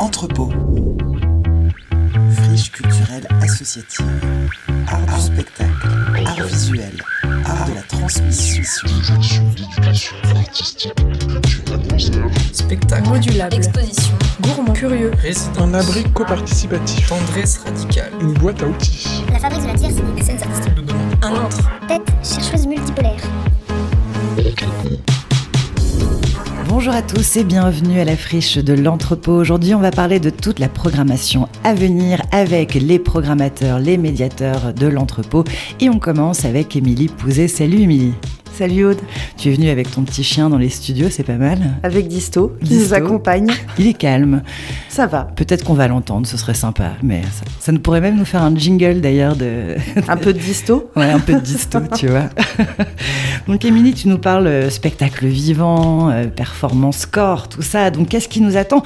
Entrepôt. Friche culturelle associative. Art du spectacle. Art visuel. Art de la transmission. Spectacle modulable, Exposition. gourmand, curieux, résident, Un abri coparticipatif. tendresse radicale, Une boîte à outils. La fabrique de la tierce, c'est des scènes artistiques. un autre. Tête chercheuse multipolaire. Bonjour à tous et bienvenue à la friche de l'entrepôt. Aujourd'hui, on va parler de toute la programmation à venir avec les programmateurs, les médiateurs de l'entrepôt. Et on commence avec Émilie Pouzet. Salut Émilie. Salut Aude, Tu es venue avec ton petit chien dans les studios, c'est pas mal. avec Disto qui Disto. nous accompagne. Il est calme. Ça va, Peut-être qu'on va l'entendre, ce serait sympa. Mais ça, ça nous pourrait même nous faire un jingle d'ailleurs de. un peu de Disto. Ouais, un peu de disto, tu vois. Donc, Émilie, tu nous parles euh, spectacle vivant, euh, performance corps, tout ça. Donc, qu'est-ce qui nous attend?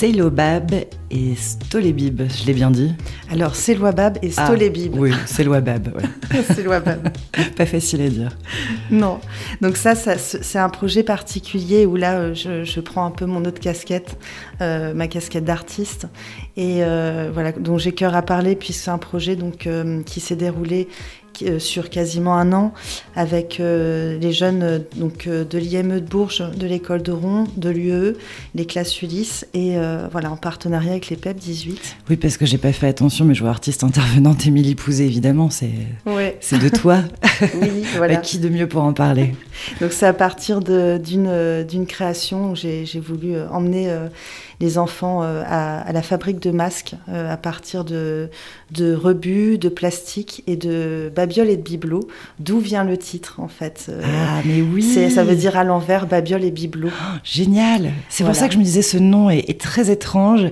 Célobab et Stolébib, je l'ai bien dit. Alors c'est Loabab et Ah, Stolébib. Oui, Célobab, ouais. c'est Loabab. Pas facile à dire. Non. Donc ça, ça, c'est un projet particulier où là, euh, je, je prends un peu mon autre casquette, euh, ma casquette d'artiste, et euh, voilà, dont j'ai cœur à parler puisque c'est un projet donc euh, qui s'est déroulé sur quasiment un an avec euh, les jeunes euh, donc euh, de l'IME de Bourges, de l'école de Ron, de l'UE, les classes Ulysse, et euh, voilà en partenariat avec les PEP 18. Oui, parce que j'ai pas fait attention, mais je vois artiste intervenante Émilie Pouzet, évidemment, c'est Ouais. de toi. Oui, voilà. Qui de mieux pour en parler? Donc c'est à partir d'une euh, création où j'ai voulu euh, emmener euh, les enfants euh, à, à la fabrique de masques euh, à partir de, de rebuts, de plastique et de babioles et de bibelots. D'où vient le titre en fait Euh, Ah, mais oui Ça veut dire à l'envers babioles et bibelots. Génial C'est pour ça que je me disais ce nom est, est très étrange.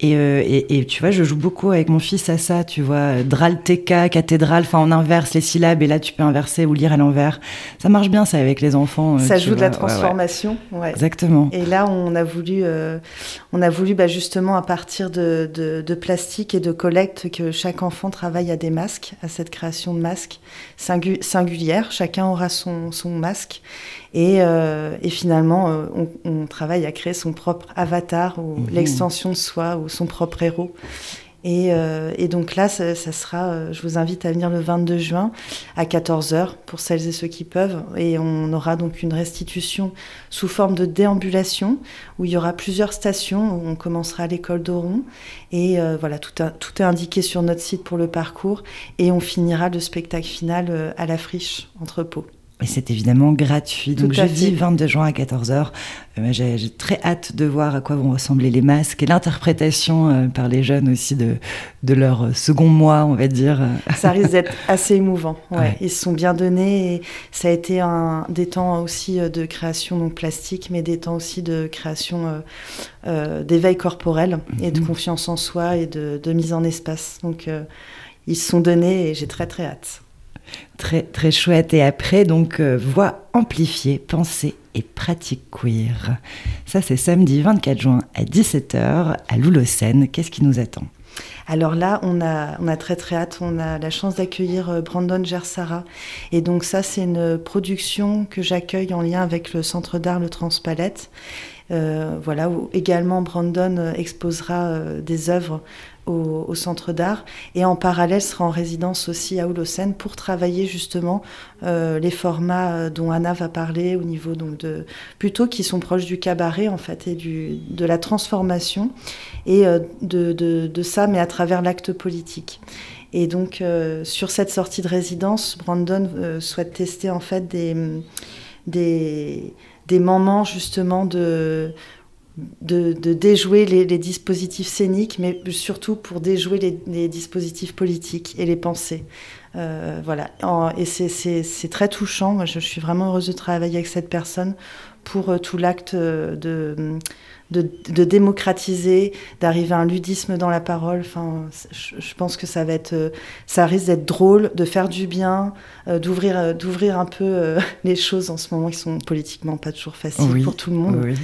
Et, et, et tu vois, je joue beaucoup avec mon fils à ça, tu vois. Dralteca, cathédrale, enfin on inverse les syllabes et là tu peux inverser ou lire à l'envers. Ça marche bien ça avec les enfants. ça joue de la vois. Ouais, ouais. transformation. ouais. Exactement. Et là, on a voulu, euh, on a voulu bah, justement à partir de, de, de plastique et de collecte que chaque enfant travaille à des masques, à cette création de masques singu- singulière. Chacun aura son, son masque. Et, euh, et finalement, euh, on, on travaille à créer son propre avatar ou Mhm. l'extension de soi ou son propre héros. Et, euh, et donc là, ça, sera, euh, je vous invite à venir le 22 juin à 14h pour celles et ceux qui peuvent. Et on aura donc une restitution sous forme de déambulation où il y aura plusieurs stations. On commencera à l'école d'Oron. Et euh, voilà, tout, est indiqué sur notre site pour le parcours. Et on finira le spectacle final à la friche entrepôt. Et c'est évidemment gratuit. Donc Tout jeudi fait. 22 juin à 14h. j'ai j'ai très hâte de voir à quoi vont ressembler les masques et l'interprétation euh, par les jeunes aussi de, de leur euh, second mois, on va dire. Ça risque d'être assez émouvant. Ouais. Ouais. Ils se sont bien donnés et ça a été un, des temps aussi euh, de création donc plastique, mais des temps aussi de création euh, euh, d'éveil corporel et de Mhm. confiance en soi et de, de mise en espace. Donc euh, ils se sont donnés et j'ai très très hâte. Très, très chouette. Et après, donc, euh, voix amplifiée, pensée et pratique queer. Ça, c'est samedi 24 juin à 17h à Loulocène. Qu'est-ce qui nous attend? Alors là, on a, on a très très hâte. On a la chance d'accueillir euh, Brandon Gersara. Et donc ça, c'est une production que j'accueille en lien avec le Centre d'art Le Transpalette. Euh, voilà, où également Brandon euh, exposera euh, des œuvres au, Centre d'art et en parallèle sera en résidence aussi à Holocène pour travailler justement les formats dont Anna va parler au niveau donc de plutôt qui sont proches du cabaret en fait et du, de la transformation et de, de, ça mais à travers l'acte politique. Et donc sur cette sortie de résidence, Brandon souhaite tester en fait des des, des moments justement de, de, déjouer les, dispositifs scéniques, mais surtout pour déjouer les, dispositifs politiques et les pensées. Euh, voilà. Et c'est- très touchant. Moi, je, je suis vraiment heureuse de travailler avec cette personne pour euh, tout l'acte euh, de, de, de démocratiser, d'arriver à un ludisme dans la parole. Enfin, je, je pense que ça va être, euh, ça risque d'être drôle, de faire du bien, euh, d'ouvrir, euh, d'ouvrir un peu euh, les choses en ce moment qui sont politiquement pas toujours faciles Oui, pour tout le monde. Oui.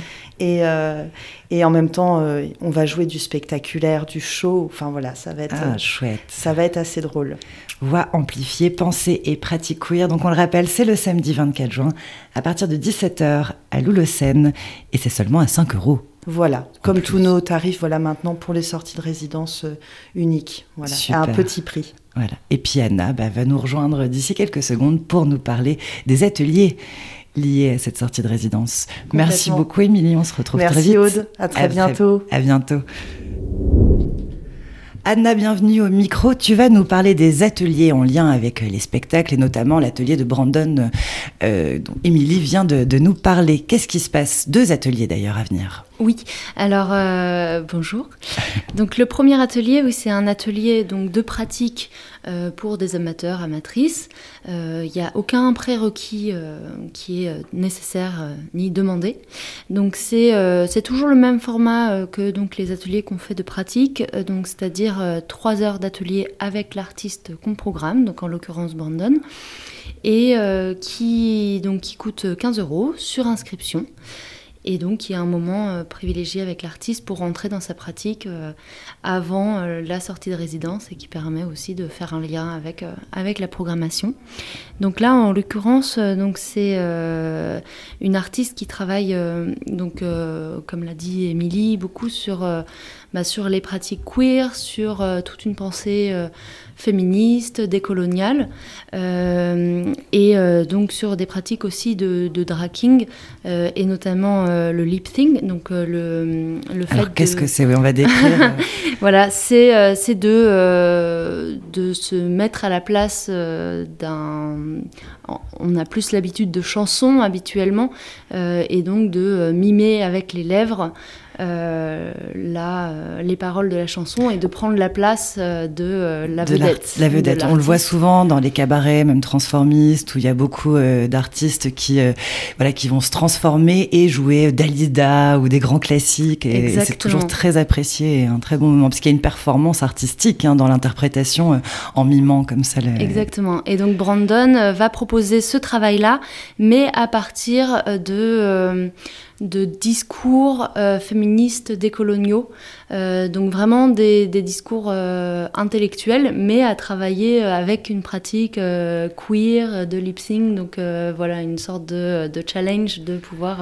Et, euh, et en même temps, on va jouer du spectaculaire, du show. Enfin voilà, ça va être, Ah, chouette. ça va être assez drôle. Voix amplifiée, pensée et pratique queer. Donc on le rappelle, c'est le samedi 24 juin à partir de 17h à Loulocène et c'est seulement à 5 euros. Voilà, comme tous nos tarifs, voilà maintenant pour les sorties de résidence euh, uniques, voilà, à un petit prix. Voilà. Et puis Anna bah, va nous rejoindre d'ici quelques secondes pour nous parler des ateliers liés à cette sortie de résidence. Merci beaucoup Émilie, on se retrouve très vite. Merci Aude, à très À bientôt. À bientôt. Anna, bienvenue au micro. Tu vas nous parler des ateliers en lien avec les spectacles et notamment l'atelier de Brandon euh, dont Émilie vient de, de nous parler. Qu'est-ce qui se passe? Deux ateliers d'ailleurs à venir. Oui, alors euh, bonjour. Donc le premier atelier, oui, c'est un atelier donc de pratique euh, pour des amateurs, amatrices. Euh, Il n'y a aucun prérequis qui est nécessaire ni demandé. Donc c'est toujours le même format que les ateliers qu'on fait de pratique, donc c'est-à-dire trois heures d'atelier avec l'artiste qu'on programme, donc en l'occurrence Brandon, et qui donc qui coûte 15 euros sur inscription. Et donc, il y a un moment euh, privilégié avec l'artiste pour rentrer dans sa pratique euh, avant euh, la sortie de résidence et qui permet aussi de faire un lien avec, avec la programmation. Donc là, en l'occurrence, c'est une artiste qui travaille, donc, comme l'a dit Émilie, beaucoup sur, bah, sur les pratiques queer, sur euh, toute une pensée euh, féministe, décoloniale, euh, et donc sur des pratiques aussi de, de draking, et notamment le lip sync, donc le, le fait Alors qu'est-ce de- que c'est Oui, on va décrire. voilà, c'est c'est de, de se mettre à la place d'un... On a plus l'habitude de chansons habituellement, et donc de mimer avec les lèvres la, euh, les paroles de la chanson et de prendre la place euh, de euh, la de vedette. La de vedette. On le voit souvent dans les cabarets, même transformistes, où il y a beaucoup euh, d'artistes qui, euh, voilà, qui vont se transformer et jouer Dalida ou des grands classiques. Et, et c'est toujours très apprécié et un très bon moment, parce qu'il y a une performance artistique hein, dans l'interprétation euh, en mimant comme ça. Le... Exactement. Et donc Brandon euh, va proposer ce travail-là, mais à partir euh, de, euh, de discours euh, féministes décoloniaux. Euh, donc vraiment des, discours euh, intellectuels, mais à travailler avec une pratique queer de lip sync. Donc voilà, une sorte de, challenge de pouvoir,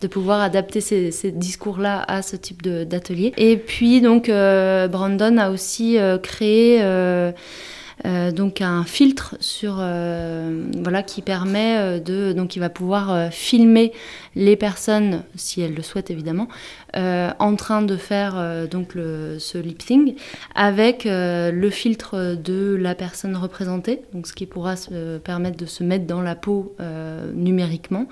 de pouvoir adapter ces, ces discours-là à ce type d'atelier. Et puis donc Brandon a aussi créé... euh, donc un filtre sur euh, voilà qui permet euh, de donc il va pouvoir filmer les personnes si elles le souhaitent évidemment en train de faire donc ce lip sync avec le filtre de la personne représentée donc ce qui pourra se permettre de se mettre dans la peau numériquement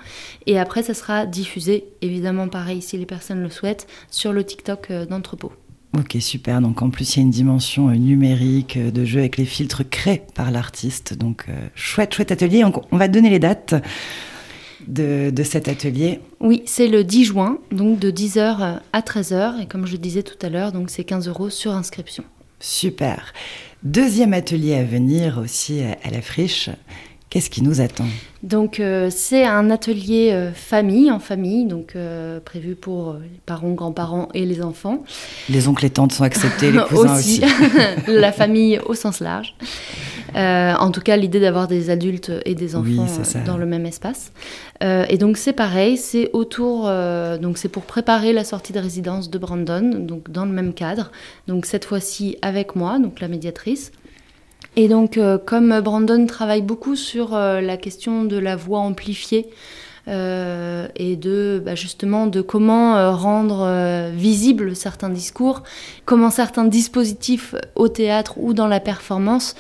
et après ça sera diffusé évidemment pareil si les personnes le souhaitent sur le TikTok d'entrepôt. Ok, super. Donc en plus, il y a une dimension euh, numérique euh, de jeu avec les filtres créés par l'artiste. Donc euh, chouette, chouette atelier. On, va donner les dates de, de cet atelier. Oui, c'est le 10 juin, donc de 10h à 13h. Et comme je le disais tout à l'heure, donc c'est 15 euros sur inscription. Super. Deuxième atelier à venir aussi à la friche. Qu'est-ce qui nous attend? Donc euh, c'est un atelier euh, famille, en famille, donc euh, prévu pour les parents, grands-parents et les enfants. Les oncles et tantes sont acceptés, les cousins aussi. la famille au sens large. En tout cas, l'idée d'avoir des adultes et des enfants dans le même espace. Et donc c'est pareil, c'est autour, donc c'est pour préparer la sortie de résidence de Brandon, donc dans le même cadre. Donc cette fois-ci avec moi, donc la médiatrice. Et donc, euh, comme Brandon travaille beaucoup sur euh, la question de la voix amplifiée euh, et de bah, justement de comment rendre visibles certains discours, comment certains dispositifs au théâtre ou dans la performance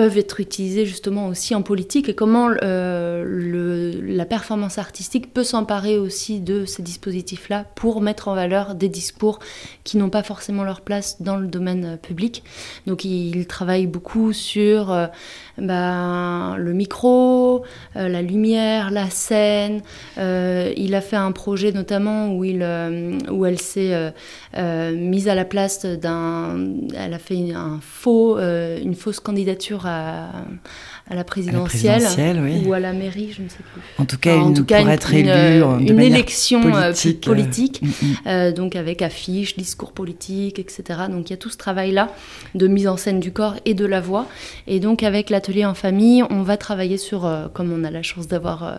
peuvent être utilisés justement aussi en politique et comment euh, la performance artistique peut s'emparer aussi de ces dispositifs-là pour mettre en valeur des discours qui n'ont pas forcément leur place dans le domaine euh, public. Donc il, il travaille beaucoup sur euh, ben, le micro, la lumière, la scène. Il a fait un projet notamment où, il, où elle s'est mise à la place d'un... Elle a fait un faux, une fausse candidature à la présidentielle, présidentielle, oui. ou à la mairie, je ne sais plus. En tout cas, en une- tout cas, pour une- être une, élu en- de une manière élection euh, politique, euh, politique, mm, mm. euh, donc avec affiches, discours politiques, etc. Donc il y a tout ce travail-là de mise en scène du corps et de la voix. Et donc avec l'atelier en famille, on va travailler sur, euh, comme on a la chance d'avoir euh,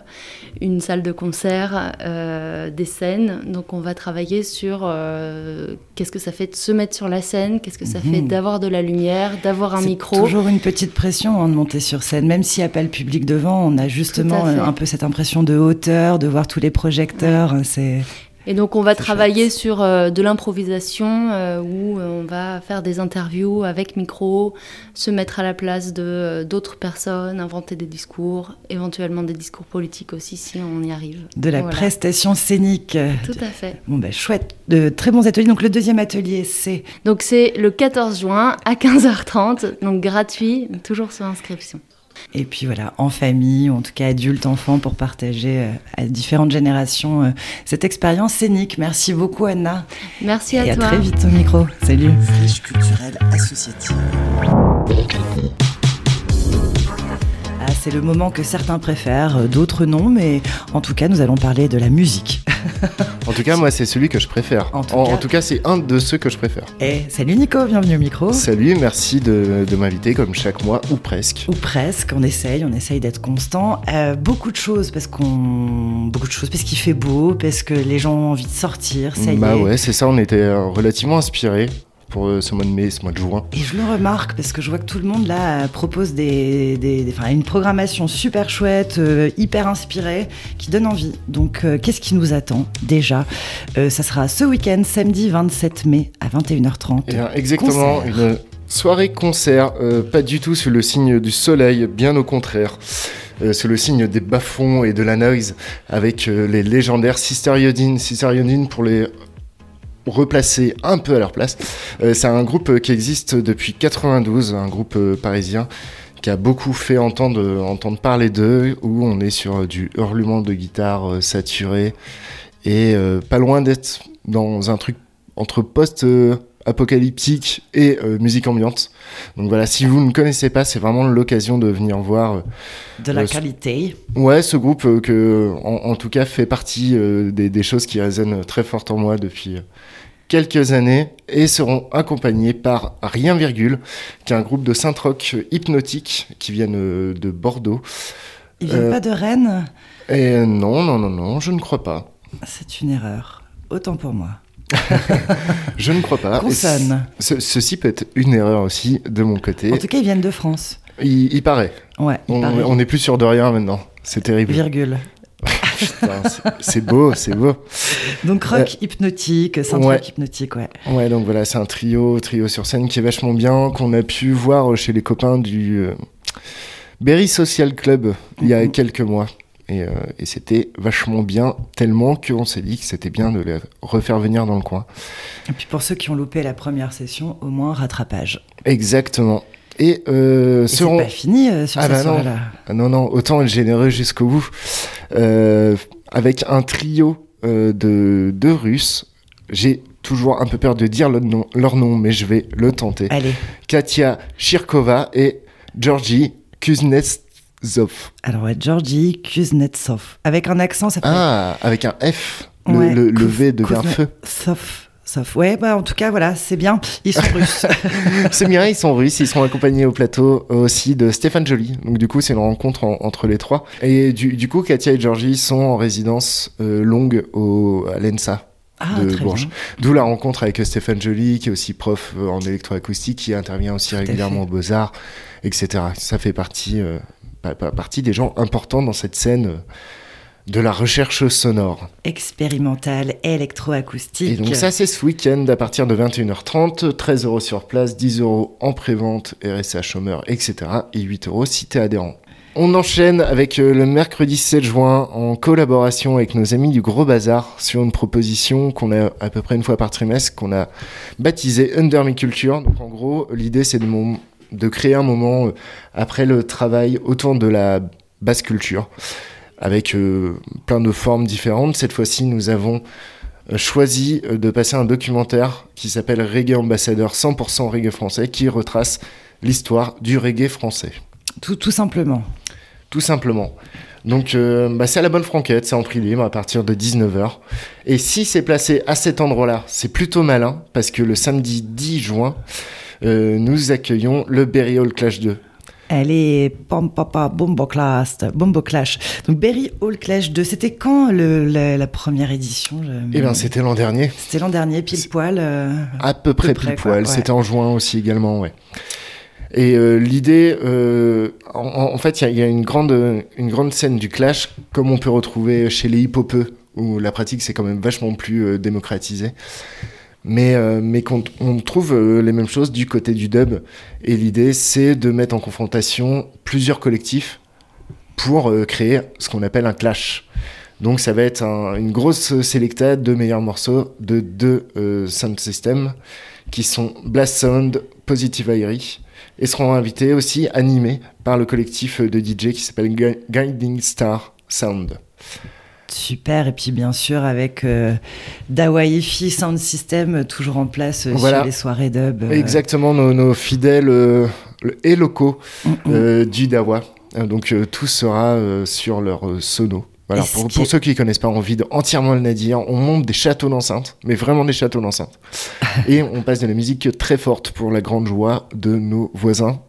une salle de concert, euh, des scènes. Donc on va travailler sur euh, qu'est-ce que ça fait de se mettre sur la scène, qu'est-ce que ça Mhm. fait d'avoir de la lumière, d'avoir un micro. toujours une petite pression hein, de monter sur scène, même s'il n'y a pas le public devant, on a justement euh, un peu cette impression de hauteur, de voir tous les projecteurs. C'est Et donc on va travailler chouette. sur euh, de l'improvisation euh, où euh, on va faire des interviews avec micro, se mettre à la place de d'autres personnes, inventer des discours, éventuellement des discours politiques aussi si on y arrive. de la Voilà. prestation scénique. Tout à fait. Bon ben chouette, de très bons ateliers. Donc le deuxième atelier, c'est Donc c'est le 14 juin à 15h30, donc gratuit, toujours sur inscription. Et puis voilà en famille, ou en tout cas adultes, enfants, pour partager euh, à différentes générations euh, cette expérience scénique. Merci beaucoup Anna Merci et à à toi. très vite au micro. Salut. Friche culturelle associative. Ah, c'est le moment que certains préfèrent, euh, d'autres non, mais en tout cas nous allons parler de la musique. En tout cas, moi, c'est celui que je préfère. En En tout tout cas- c'est un de ceux que je préfère. Et salut Nico, bienvenue au micro. Salut, merci de, de m'inviter comme chaque mois ou presque. Ou presque, on essaye, on essaye d'être constant. Euh, beaucoup de choses parce qu'on, beaucoup de choses parce qu'il fait beau, parce que les gens ont envie de sortir, ça y bah est. ouais, c'est ça, on était euh, relativement inspirés pour euh, ce mois de mai, ce mois de juin. Et je le remarque parce que je vois que tout le monde là propose des, des- des- enfin, une programmation super chouette, euh, hyper inspirée, qui donne envie. Donc euh, qu'est-ce qui nous attend déjà? Euh, Ça sera ce week-end, samedi 27 mai à 21h30. Et, euh, exactement, Concert. une soirée concert, pas du tout sous le signe du soleil, bien au contraire. Euh, sous le signe des bas-fonds et de la noise, avec euh, les légendaires Sister Yodine. Sister Yodine, pour les replacer un peu à leur place, euh, c'est un groupe euh, qui existe depuis 92, un groupe euh, parisien qui a beaucoup fait entendre, entendre parler d'eux, où on est sur du hurlement de guitare saturé, et pas loin d'être dans un truc entre post... apocalyptique et euh, musique ambiante. Donc voilà, si vous ne connaissez pas, c'est vraiment l'occasion de venir voir euh, De la Euh, qualité. Ouais, ce groupe que, en, en tout cas, fait partie des, des choses qui résonnent très fort en moi depuis quelques années et seront accompagnés par Rien Virgule, qui est un groupe de synth-rock hypnotique qui viennent de Bordeaux. Il vient Euh, pas de Rennes? Et non, non, non, non, je ne crois pas. C'est une erreur. Autant pour moi. Je ne crois pas. Consonne. ce- ceci peut être une erreur aussi de mon côté. En tout cas, ils viennent de France. Il, il paraît. Ouais, il On, paraît. on est plus sûr de rien maintenant. C'est terrible. Virgule. C'est- c'est beau, c'est beau. Donc rock hypnotique, synth Euh, ouais. rock hypnotique, ouais. Ouais, donc voilà, c'est un trio, trio sur scène qui est vachement bien, qu'on a pu voir chez les copains du euh, Berry Social Club il y a Mhm. quelques mois. Et, euh, et c'était vachement bien, tellement qu'on s'est dit que c'était bien de les refaire venir dans le coin. Et puis pour ceux qui ont loupé la première session, au moins rattrapage. Exactement. Et, euh, Et c'est seront... pas fini euh, sur Ah cette bah non. soirée-là. Ah non, non, autant être généreux jusqu'au bout. Euh, avec un trio euh, de, de Russes, j'ai toujours un peu peur de dire le nom- leur nom, mais je vais le tenter. Allez, Katia Shirkova et Georgi Alors ouais, Georgie Kuznetsov. Avec un accent, ça fait... Ah, avec un F. Le, Ouais, le- le V devient feu. Sauf, sauf. Ouais, bah en tout cas, voilà, c'est bien. Ils sont russes. C'est bien, ils sont russes, ils seront accompagnés au plateau aussi de Stéphane Joly. Donc du coup, c'est une rencontre en- entre les trois. Et du, du coup, Katia et Georgie sont en résidence euh, longue au, à l'ENSA. Ah, de Bourges. D'où la rencontre avec Stéphane Joly, qui est aussi prof euh, en électroacoustique, qui intervient aussi régulièrement aux Beaux-Arts, etc. Ça fait partie, euh, partie des gens importants dans cette scène euh, de la recherche sonore. Expérimental, Et électroacoustique. donc ça, c'est ce week-end à partir de 21h30, 13 euros sur place, 10 euros en prévente, RSA chômeur, etc. Et 8 euros si t'es adhérent. On enchaîne avec euh, le mercredi 7 juin en collaboration avec nos amis du Gros Bazar sur une proposition qu'on a à peu près une fois par trimestre qu'on a baptisée Under Me Culture. Donc en gros, l'idée c'est de, mom- de créer un moment euh, après le travail autour de la basse culture avec euh, plein de formes différentes. Cette fois-ci, nous avons euh, choisi de passer un documentaire qui s'appelle Reggae Ambassadeur 100% reggae français qui retrace l'histoire du reggae français. Tout, tout simplement. Tout simplement. Donc euh, bah, c'est à la bonne franquette, c'est en prix libre à partir de 19h. Et si c'est placé à cet endroit-là, c'est plutôt malin parce que le samedi 10 juin, euh, nous accueillons le Berry Hall Clash 2. Elle est pam papa bombo clash, bombo clash. Donc Berry Hall Clash 2, c'était quand le, la, la première édition je- Eh bien c'était l'an dernier, C'était l'an dernier, pile poil. euh, à peu près près, pile poil. ouais. C'était en juin aussi également, ouais. Et euh, l'idée, euh, en, en fait, il y a- il y, a une grande, une grande scène du clash, comme on peut retrouver chez les hip-hopeux, où la pratique c'est quand même vachement plus euh, démocratisé. Mais, euh, on trouve euh, les mêmes choses du côté du dub. Et l'idée, c'est de mettre en confrontation plusieurs collectifs pour euh, créer ce qu'on appelle un clash. Donc ça va être un- une grosse sélecta de meilleurs morceaux de deux sound systems qui sont Blast Sound, Positive Airy et seront invités aussi animés par le collectif de DJ qui s'appelle Gui- Guiding Star Sound. Super, et puis bien sûr avec euh, Dawaiifi Sound System toujours en place euh, Voilà. sur les soirées dub. euh, Exactement, nos, nos fidèles euh, et locaux mm, mm. du Dawa. Donc tout sera sur leur sono. Voilà, pour, pour ceux qui ne connaissent pas, on vide entièrement le nadir. On monte des châteaux d'enceinte, mais vraiment des châteaux d'enceinte. et on passe de la musique très forte pour la grande joie de nos voisins,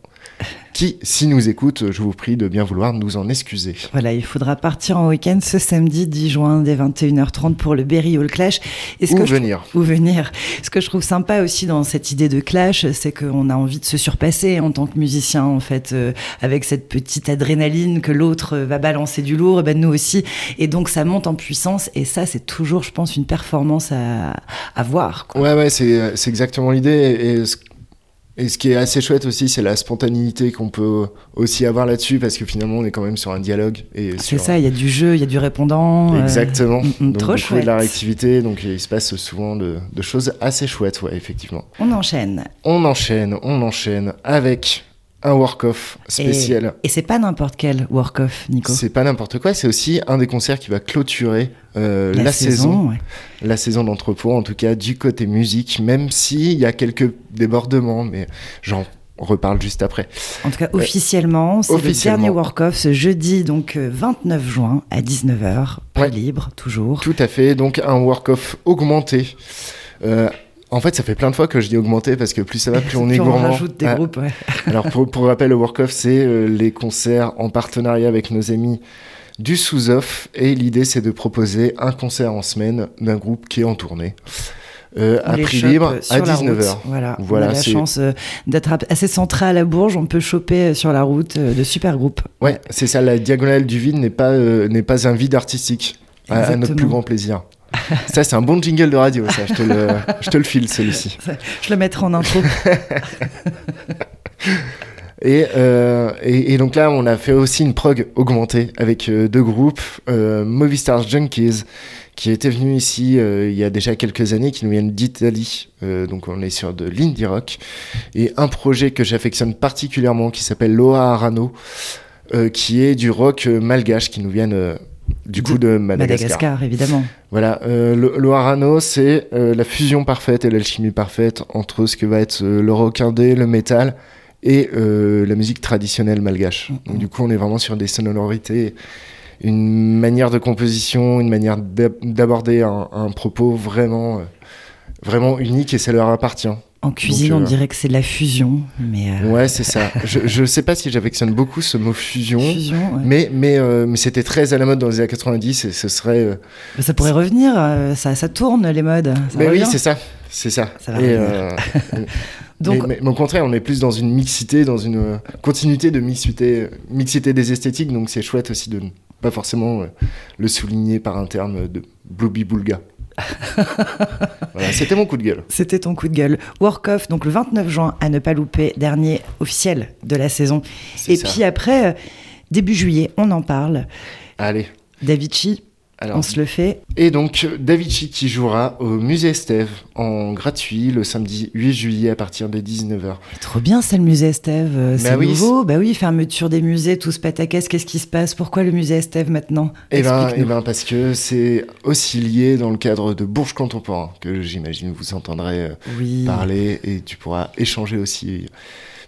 qui, si nous écoutent, je vous prie de bien vouloir nous en excuser. Voilà, il faudra partir en week-end ce samedi 10 juin dès 21h30 pour le Berry Hall Clash. Et ce Ou que je venir. ou venir. Ce que je trouve sympa aussi dans cette idée de clash, c'est qu'on a envie de se surpasser en tant que musicien, en fait, euh, avec cette petite adrénaline que l'autre euh, va balancer du lourd, et ben nous aussi. Et donc ça monte en puissance, et ça, c'est toujours, je pense, une performance à, à voir. quoi. Ouais, ouais, c'est c'est exactement l'idée. Et, ce- et ce qui est assez chouette aussi, c'est la spontanéité qu'on peut aussi avoir là-dessus, parce que finalement, on est quand même sur un dialogue. et C'est sur- ça, il y a du jeu, il y a du répondant. euh, Exactement. mm, Donc, trop beaucoup de la chouette. réactivité, donc il se passe souvent de, de choses assez chouettes, ouais, effectivement. On enchaîne. On enchaîne, on enchaîne avec un work-off spécial. Et c'est pas n'importe quel work-off, Nico. C'est pas n'importe quoi, c'est aussi un des concerts qui va clôturer euh, la, saison, ouais. la saison d'entrepôt, en tout cas du côté musique, même s'il y a quelques débordements, mais j'en reparle juste après. En tout cas, officiellement, c'est le dernier work-off ce jeudi, donc euh, 29 juin à 19h. Pas Ouais. libre, toujours. Tout à fait, donc un work-off augmenté. Euh, en fait, ça fait plein de fois que je dis augmenté parce que plus ça va, plus on est Puis on gourmand. rajoute des Ah, groupes, ouais. Alors pour, pour rappel, le Work Off, c'est euh, les concerts en partenariat avec nos amis du Sous-Off. Et l'idée, c'est de proposer un concert en semaine d'un groupe qui est en tournée. euh, On à prix libre euh, à la route. 19h. Voilà, Voilà, on a la chance euh, d'être assez centré à la Bourge. On peut choper sur la route euh, de super groupes. Ouais, c'est ça, la diagonale du vide n'est pas, n'est pas un vide artistique. À, à notre plus grand plaisir. Ça, c'est un bon jingle de radio, ça. Je te le, je te le file, celui-ci. Je le mettrai en intro. Et, euh, et, et donc là, on a fait aussi une prog augmentée avec euh, deux groupes, euh, Movistar Junkies, qui était venu ici euh, il y a déjà quelques années, qui nous viennent d'Italie. Donc on est sur de l'indie rock. Et un projet que j'affectionne particulièrement, qui s'appelle Loa Arano, qui est du rock malgache, qui nous vient euh, du coup de Madagascar. Madagascar, évidemment. Voilà, euh, le, le Harano, c'est euh, la fusion parfaite et l'alchimie parfaite entre ce que va être euh, le rock indé, le métal et euh, la musique traditionnelle malgache. Donc du coup, on est vraiment sur des sonorités, une manière de composition, une manière d'ab- d'aborder un, un propos vraiment, euh, vraiment unique et ça leur appartient. En cuisine, euh, on dirait que c'est de la fusion, mais euh, Ouais, c'est ça. Je, je sais pas si j'affectionne beaucoup ce mot fusion. fusion, ouais. Mais, mais, euh, mais c'était très à la mode dans les années 90 et ce serait euh, Mais ça pourrait revenir. euh, ça, ça tourne les modes. Ça Mais oui, c'est ça, c'est ça. Ça va Et, euh, Donc- mais, mais- mais au contraire, on est plus dans une mixité, dans une euh, continuité de mixité, mixité des esthétiques, donc c'est chouette aussi de ne pas forcément euh, le souligner par un terme de blooby boulga. voilà, c'était mon coup de gueule. C'était ton coup de gueule. Work Off, donc le 29 juin, à ne pas louper, dernier officiel de la saison. Et ça. puis après, euh, début juillet, on en parle. Allez. Davichi, Alors, on se le fait. Et donc, Davichi qui jouera au musée Estève en gratuit le samedi 8 juillet à partir de 19h. Trop bien, c'est le musée Estève. euh, C'est Bah oui, nouveau. Bah oui, fermeture des musées, tout ce pataquès. Qu'est-ce qui se passe? Pourquoi le musée Estève maintenant? Eh ben, eh ben, parce que c'est aussi lié dans le cadre de Bourges Contemporain, que j'imagine vous entendrez euh, Oui. parler et tu pourras échanger aussi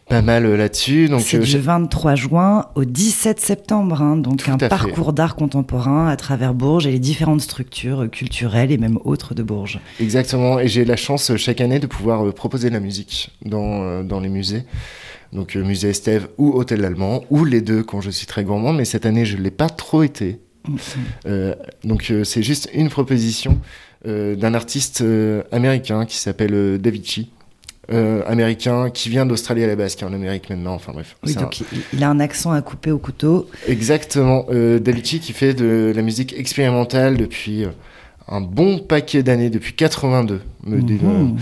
pas mal euh, là-dessus. Donc, C'est euh, du j'ai- 23 juin au 17 septembre, hein, donc Tout un parcours d'art contemporain à travers Bourges et les différentes structures euh, culturelles et même autres de Bourges. Exactement, et j'ai la chance chaque année de pouvoir proposer de la musique dans, dans les musées. Donc musée Estève ou Hôtel Allemand, ou les deux quand je suis très gourmand, mais cette année je ne l'ai pas trop été. Euh, donc c'est juste une proposition euh, d'un artiste américain qui s'appelle Davichi. Euh, américain qui vient d'Australie à la base, qui est en Amérique maintenant, enfin bref. Oui, un- donc il- a un accent à couper au couteau. Exactement. Euh, Davichi qui fait de la musique expérimentale depuis euh, un bon paquet d'années, depuis 82, me dit, Mhm.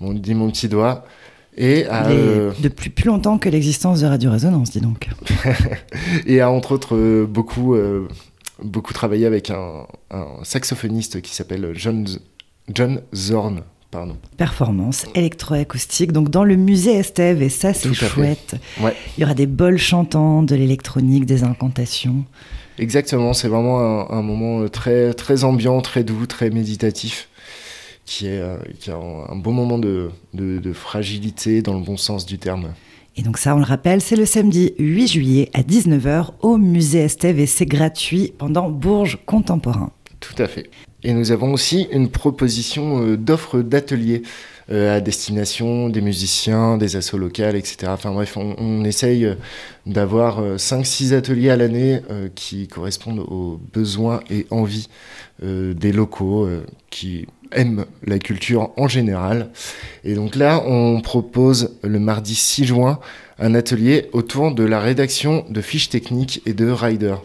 mon, dit mon petit doigt. Et Les- euh, Depuis plus longtemps que l'existence de Radio Résonance, dis donc. et a entre autres euh, beaucoup, euh, beaucoup travaillé avec un, un saxophoniste qui s'appelle John, John Zorn. Pardon. Performance électroacoustique, donc dans le musée Estève, et ça c'est chouette. Ouais. Il y aura des bols chantants, de l'électronique, des incantations. Exactement, c'est vraiment un, un moment euh, très, très ambiant, très doux, très méditatif, qui est, euh, qui a un, un beau moment de, de, de fragilité dans le bon sens du terme. Et donc ça, on le rappelle, c'est le samedi 8 juillet à 19h au musée Estève et c'est gratuit pendant Bourges Contemporain. Tout à fait. Et nous avons aussi une proposition euh, d'offres d'ateliers euh, à destination des musiciens, des assos locales, etc. Enfin bref, on, on essaye euh, d'avoir 5-6 ateliers à l'année qui correspondent aux besoins et envies des locaux qui aiment la culture en général. Et donc là, on propose le mardi 6 juin un atelier autour de la rédaction de fiches techniques et de riders.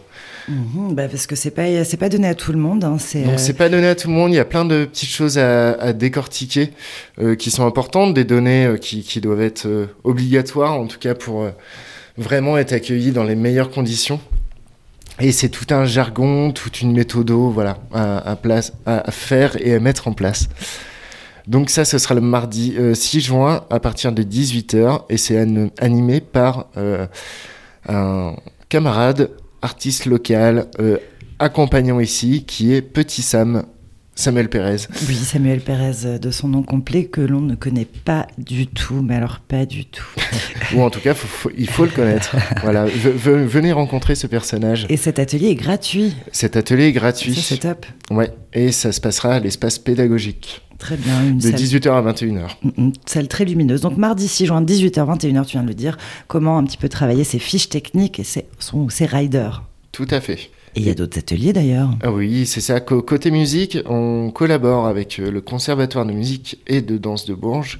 Mhm, bah parce que c'est pas, c'est pas donné à tout le monde. hein, c'est, Donc c'est pas donné à tout le monde, il y a plein de petites choses à, décortiquer euh, qui sont importantes, des données euh, qui, doivent être euh, obligatoires en tout cas pour vraiment être accueillis dans les meilleures conditions. Et c'est tout un jargon, toute une méthodo voilà, à, faire et à mettre en place. Donc ça, ce sera le mardi euh, 6 juin à partir de 18h et c'est an- animé par un camarade, artiste local, euh, accompagnant ici, qui est Petit Sam, Samuel Pérez. Oui, Samuel Pérez, euh, de son nom complet, que l'on ne connaît pas du tout, mais alors pas du tout. Ou en tout cas, faut- faut- il faut le connaître. voilà, V- venez rencontrer ce personnage. Et cet atelier est gratuit. Cet atelier est gratuit. C'est top. ouais, et ça se passera à l'espace pédagogique Très bien. Une de salle 18h à 21h. Mm, mm, Celle très lumineuse. Donc mardi 6 juin, 18h, 21h, tu viens de le dire, comment un petit peu travailler ses fiches techniques et ses, son- ses riders. Tout à fait. Et il y a d'autres ateliers d'ailleurs. Ah oui, c'est ça. Côté musique, on collabore avec euh, le Conservatoire de musique et de danse de Bourges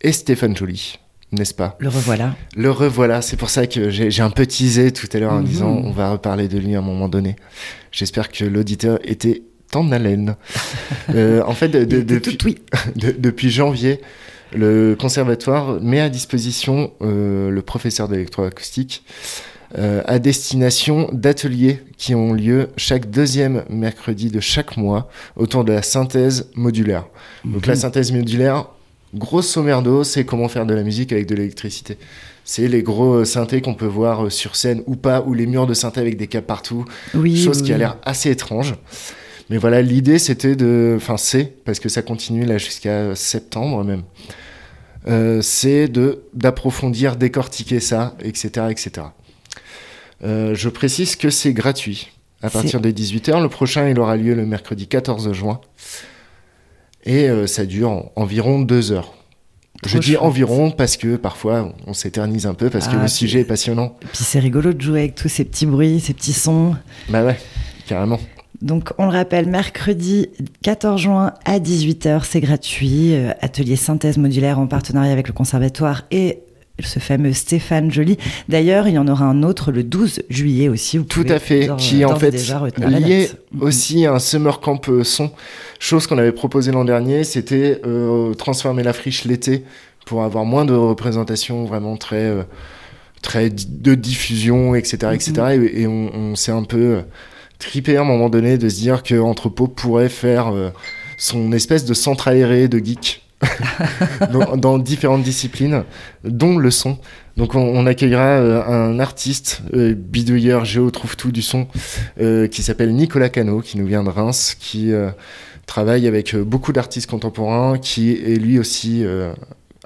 et Stéphane Joly, n'est-ce pas? Le revoilà. Le revoilà, c'est pour ça que j'ai un peu teasé tout à l'heure en Mhm. disant on va reparler de lui à un moment donné. J'espère que l'auditeur était en haleine. Euh, en fait, de- de- de- depuis janvier, le conservatoire met à disposition euh, le professeur d'électroacoustique euh, à destination d'ateliers qui ont lieu chaque deuxième mercredi de chaque mois autour de la synthèse modulaire. Donc la synthèse modulaire, grosso merdo, c'est comment faire de la musique avec de l'électricité. C'est les gros synthés qu'on peut voir euh, sur scène ou pas, ou les murs de synthé avec des câbles partout, Oui, chose oui, qui a l'air assez étrange. Mais voilà, l'idée c'était de. Enfin, c'est, parce que ça continue là jusqu'à septembre même. Euh, c'est de d'approfondir, décortiquer ça, etc. etc. Euh, je précise que c'est gratuit à partir des 18h. Le prochain, il aura lieu le mercredi 14 juin. Et euh, ça dure en- environ deux heures. Je dis chouette. environ parce que parfois on s'éternise un peu parce que Ah, le puis- sujet est passionnant. Et puis c'est rigolo de jouer avec tous ces petits bruits, ces petits sons. Bah ouais, carrément. Donc on le rappelle, mercredi 14 juin à 18h, c'est gratuit. Euh, atelier synthèse modulaire en partenariat avec le conservatoire et ce fameux Stéphane Joly. D'ailleurs, il y en aura un autre le 12 juillet aussi. Vous Tout à fait, qui est en fait lié. Mhm. aussi à un summer camp euh, son. Chose qu'on avait proposé l'an dernier, c'était euh, transformer la friche l'été pour avoir moins de représentation vraiment très, euh, très de diffusion, etc. etc. Et, et on, on s'est un peu tripé à un moment donné de se dire que Entrepôt pourrait faire euh, son espèce de centre aéré de geek. dans, dans différentes disciplines, dont le son. Donc on, accueillera euh, un artiste, euh, bidouilleur, géo, trouve tout du son, euh, qui s'appelle Nicolas Cano, qui nous vient de Reims, qui travaille avec beaucoup d'artistes contemporains, qui est lui aussi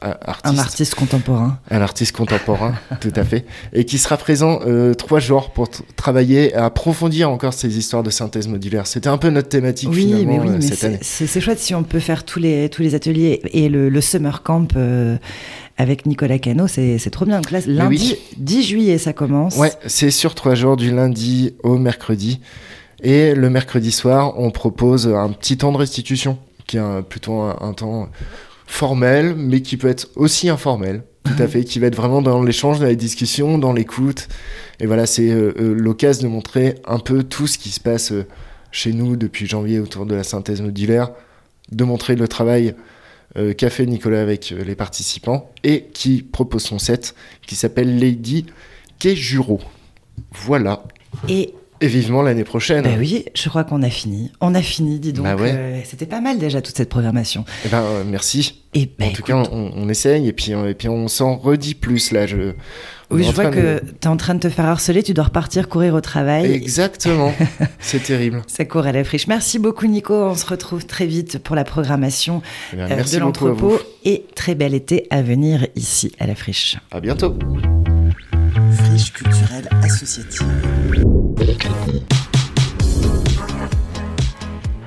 artiste. Un artiste contemporain. Un artiste contemporain, tout à fait. Et qui sera présent euh, trois jours pour travailler à approfondir encore ces histoires de synthèse modulaire. C'était un peu notre thématique oui, finalement mais oui, euh, mais cette année. C'est chouette si on peut faire tous les, tous les ateliers et le, le summer camp euh, avec Nicolas Cano, c'est trop bien. Donc là, lundi oui. 10 juillet, ça commence. Ouais, c'est sur trois jours, du lundi au mercredi. Et le mercredi soir, on propose un petit temps de restitution, qui est plutôt un, un, temps formel, mais qui peut être aussi informel, tout à fait, qui va être vraiment dans l'échange, dans la discussion, dans l'écoute. Et voilà, c'est euh, euh, l'occasion de montrer un peu tout ce qui se passe euh, chez nous depuis janvier autour de la synthèse modulaire, de montrer le travail euh, qu'a fait Nicolas avec les participants et qui propose son set qui s'appelle Lady Kejuro. Voilà. Et et vivement l'année prochaine. Ben oui, je crois qu'on a fini. On a fini, dis donc. Bah ouais. euh, C'était pas mal déjà toute cette programmation. Eh ben, euh, merci. Et ben, en tout cas, on, on, essaye et puis, et puis on s'en redit plus là. Je, oui, je vois que de... tu es en train de te faire harceler, tu dois repartir courir au travail. Exactement, c'est terrible. Ça court à la friche. Merci beaucoup Nico, on se retrouve très vite pour la programmation eh euh, de l'entrepôt et très bel été à venir ici à la friche. À bientôt. Culturelle associative.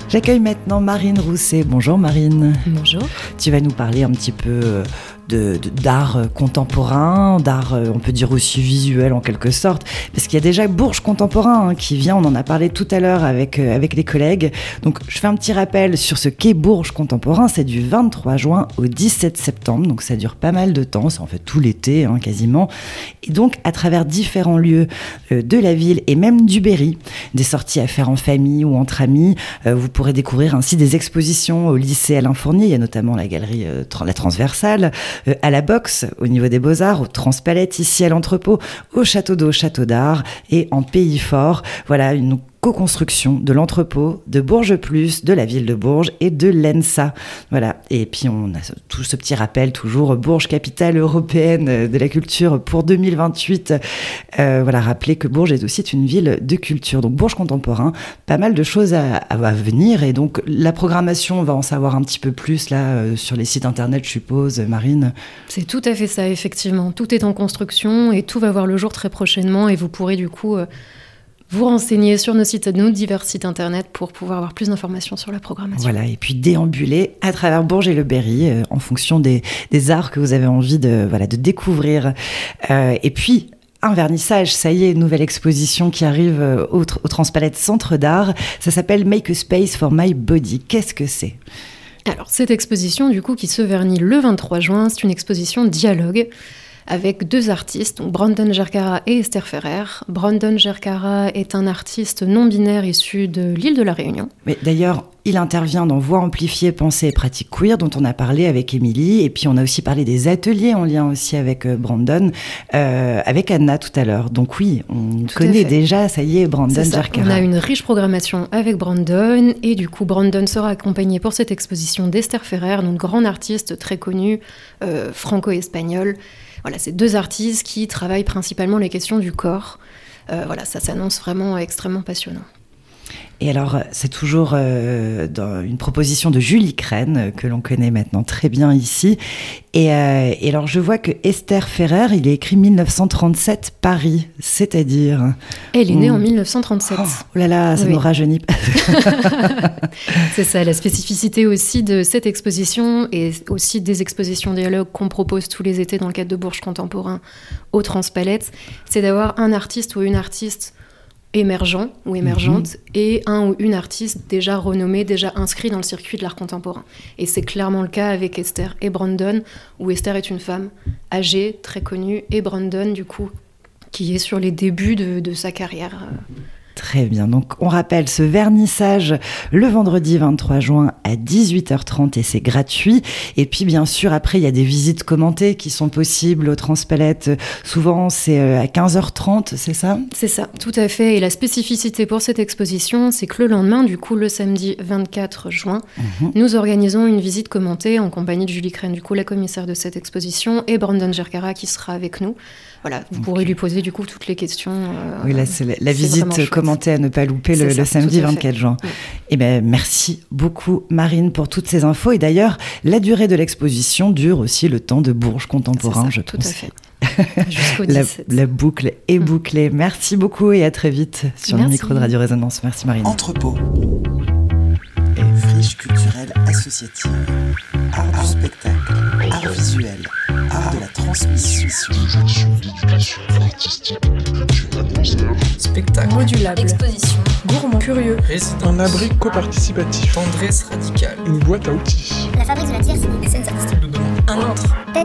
J'accueille maintenant Marine Rousset. Bonjour Marine. Bonjour. Tu vas nous parler un petit peu d'art de, contemporain, d'art, on peut dire aussi visuel en quelque sorte, parce qu'il y a déjà Bourges contemporain hein, qui vient, on en a parlé tout à l'heure avec, euh, avec les collègues. Donc je fais un petit rappel sur ce qu'est Bourges contemporain, c'est du 23 juin au 17 septembre, donc ça dure pas mal de temps, c'est en fait tout l'été hein, quasiment. Et donc à travers différents lieux euh, de la ville et même du Berry, des sorties à faire en famille ou entre amis, euh, vous pourrez découvrir ainsi des expositions au lycée Alain Fournier, il y a notamment la galerie La Transversale, euh, à la boxe au niveau des Beaux-Arts, au Transpalette ici à l'entrepôt, au Château d'eau, Château d'Art et en Pays Fort. Voilà une co-construction de l'entrepôt de Bourges Plus, de la ville de Bourges et de l'ENSA. Voilà. Et puis on a tout ce petit rappel toujours Bourges capitale européenne de la culture pour 2028. Euh, voilà, rappeler que Bourges est aussi une ville de culture. Donc Bourges contemporain, pas mal de choses à, venir et donc la programmation, on va en savoir un petit peu plus là euh, sur les sites internet, je suppose, Marine. C'est tout à fait ça, effectivement. Tout est en construction et tout va voir le jour très prochainement et vous pourrez du coup euh, vous renseigner sur nos sites, nos divers sites internet pour pouvoir avoir plus d'informations sur la programmation. Voilà, et puis déambuler à travers Bourges et le Berry euh, en fonction des, des, arts que vous avez envie de, voilà, de découvrir. Euh, et puis, un vernissage, ça y est, nouvelle exposition qui arrive au, au Transpalette Centre d'Art. Ça s'appelle Make a Space for My Body. Qu'est-ce que c'est? Alors, cette exposition, du coup, qui se vernit le 23 juin, c'est une exposition dialogue avec deux artistes, donc Brandon Gercara et Esther Ferrer. Brandon Gercara est un artiste non binaire issu de l'île de la Réunion. Mais d'ailleurs, il intervient dans Voix amplifiée, pensée et pratique queer, dont on a parlé avec Émilie, et puis on a aussi parlé des ateliers en lien aussi avec Brandon, euh, avec Anna tout à l'heure. Donc oui, on tout connaît déjà, ça y est, Brandon Gercara. On a une riche programmation avec Brandon, et du coup, Brandon sera accompagné pour cette exposition d'Esther Ferrer, donc grande artiste très connue, euh, franco-espagnole. Voilà, c'est deux artistes qui travaillent principalement les questions du corps. Euh, voilà, ça s'annonce vraiment extrêmement passionnant. Et alors, c'est toujours euh, dans une proposition de Julie Crène, euh, que l'on connaît maintenant très bien ici. Et, euh, et, alors, je vois que Esther Ferrer, il est écrit 1937 Paris, c'est-à-dire. Elle est née en 1937. Oh, oh là là, ça oui. nous rajeunit. c'est ça, la spécificité aussi de cette exposition et aussi des expositions dialogues qu'on propose tous les étés dans le cadre de Bourges Contemporain au Transpalette, c'est d'avoir un artiste ou une artiste émergent ou émergente mmh. et un ou une artiste déjà renommée, déjà inscrit dans le circuit de l'art contemporain. Et c'est clairement le cas avec Esther et Brandon, où Esther est une femme âgée, très connue, et Brandon, du coup, qui est sur les débuts de, de sa carrière. Très bien. Donc, on rappelle ce vernissage le vendredi 23 juin à 18h30 et c'est gratuit. Et puis, bien sûr, après, il y a des visites commentées qui sont possibles au Transpalette. Souvent, c'est à 15h30, c'est ça? C'est ça, tout à fait. Et la spécificité pour cette exposition, c'est que le lendemain, du coup, le samedi 24 juin, mmh. nous organisons une visite commentée en compagnie de Julie Crène, du coup, la commissaire de cette exposition, et Brandon Gercara qui sera avec nous. Voilà, vous pourrez lui poser du coup toutes les questions. Euh, oui, là, c'est la, la visite commentée commenter à ne pas louper le, C'est ça, le samedi tout à fait. 24 juin. Eh ben, merci beaucoup, Marine, pour toutes ces infos. Et d'ailleurs, la durée de l'exposition dure aussi le temps de Bourges contemporain, ça, je tout pense. à fait. Jusqu'au La, 17. la boucle est bouclée. Merci beaucoup et à très vite sur le micro de Radio Résonance. Merci, Marine. Entrepôt. Friche culturelle associative. Art du spectacle. Art visuel. Art de la transmission. Spectacle. Modulable. Exposition. Gourmand. Curieux. Résidence. Un abri coparticipatif. Tendresse radicale. Une boîte à outils. La fabrique de la tierce des scènes artistiques. Un autre. Tête chercheuse